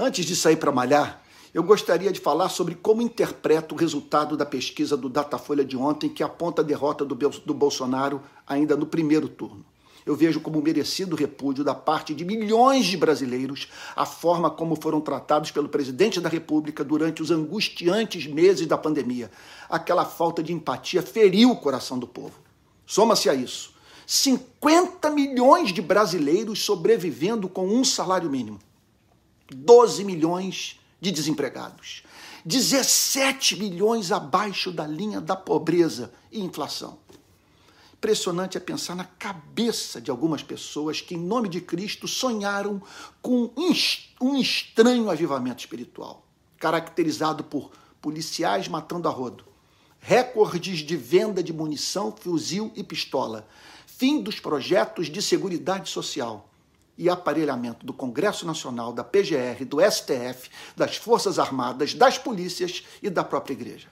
Antes de sair para malhar, eu gostaria de falar sobre como interpreto o resultado da pesquisa do Datafolha de ontem, que aponta a derrota do, Bolsonaro ainda no primeiro turno. Eu vejo como merecido repúdio da parte de milhões de brasileiros a forma como foram tratados pelo presidente da República durante os angustiantes meses da pandemia. Aquela falta de empatia feriu o coração do povo. Soma-se a isso 50 milhões de brasileiros sobrevivendo com um salário mínimo, 12 milhões de desempregados, 17 milhões abaixo da linha da pobreza e inflação. Impressionante é pensar na cabeça de algumas pessoas que, em nome de Cristo, sonharam com um estranho avivamento espiritual, caracterizado por policiais matando a rodo, recordes de venda de munição, fuzil e pistola, fim dos projetos de seguridade social e aparelhamento do Congresso Nacional, da PGR, do STF, das Forças Armadas, das polícias e da própria igreja.